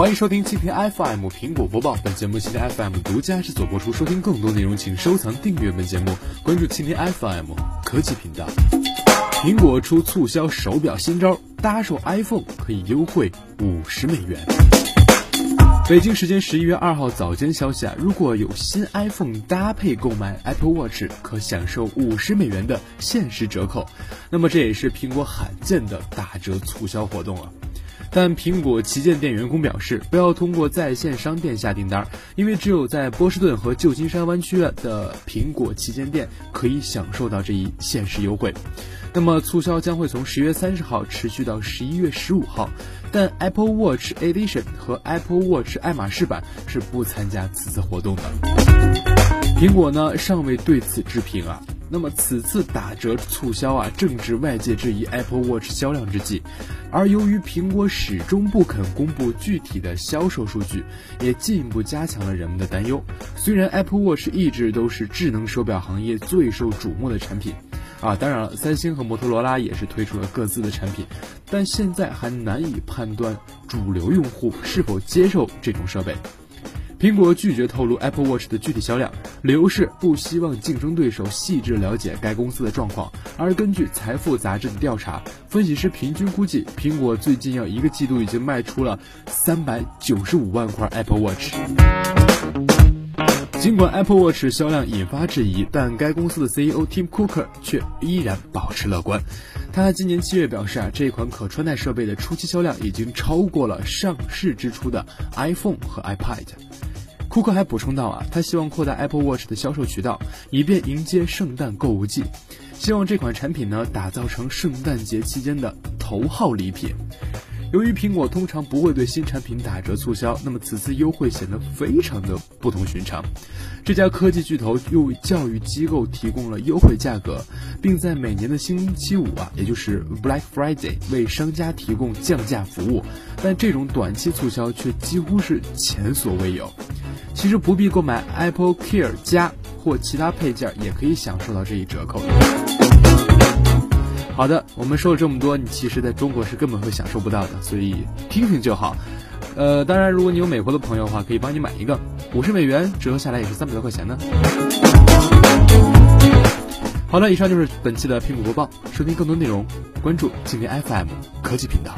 欢迎收听蜻蜓 FM 苹果播报，本节目蜻蜓 FM 独家制作播出。收听更多内容，请收藏订阅本节目，关注蜻蜓 FM 科技频道。苹果出促销手表新招，搭售 iPhone 可以优惠五十美元。北京时间十一月二号早间消息啊，如果有新 iPhone 搭配购买 Apple Watch，可享受五十美元的限时折扣。那么这也是苹果罕见的打折促销活动了。但苹果旗舰店员工表示，不要通过在线商店下订单，因为只有在波士顿和旧金山湾区的苹果旗舰店可以享受到这一限时优惠。那么促销将会从十月三十号持续到十一月十五号，但 Apple Watch Edition 和 Apple Watch 爱马仕版是不参加此次活动的。苹果呢尚未对此置评啊。那么此次打折促销啊，正值外界质疑 Apple Watch 销量之际，而由于苹果始终不肯公布具体的销售数据，也进一步加强了人们的担忧。虽然 Apple Watch 一直都是智能手表行业最受瞩目的产品，啊，当然了，三星和摩托罗拉也是推出了各自的产品，但现在还难以判断主流用户是否接受这种设备。苹果拒绝透露 Apple Watch 的具体销量，理由是不希望竞争对手细致了解该公司的状况。而根据财富杂志的调查，分析师平均估计，苹果最近要一个季度已经卖出了三百九十五万块 Apple Watch。尽管 Apple Watch 销量引发质疑，但该公司的 CEO Tim Cook 却依然保持乐观。他今年七月表示啊，这款可穿戴设备的初期销量已经超过了上市之初的 iPhone 和 iPad。库克还补充到啊，他希望扩大 Apple Watch 的销售渠道，以便迎接圣诞购物季，希望这款产品呢打造成圣诞节期间的头号礼品。由于苹果通常不会对新产品打折促销，那么此次优惠显得非常的不同寻常。这家科技巨头又为教育机构提供了优惠价格，并在每年的星期五啊，也就是 Black Friday 为商家提供降价服务。但这种短期促销却几乎是前所未有。其实不必购买 Apple Care 加或其他配件，也可以享受到这一折扣。好的，我们说了这么多，你其实在中国是根本会享受不到的，所以听听就好。呃，当然，如果你有美国的朋友的话，可以帮你买一个，五十美元折合下来也是三百多块钱呢。好了，以上就是本期的苹果播报，收听更多内容，关注今天 FM 科技频道。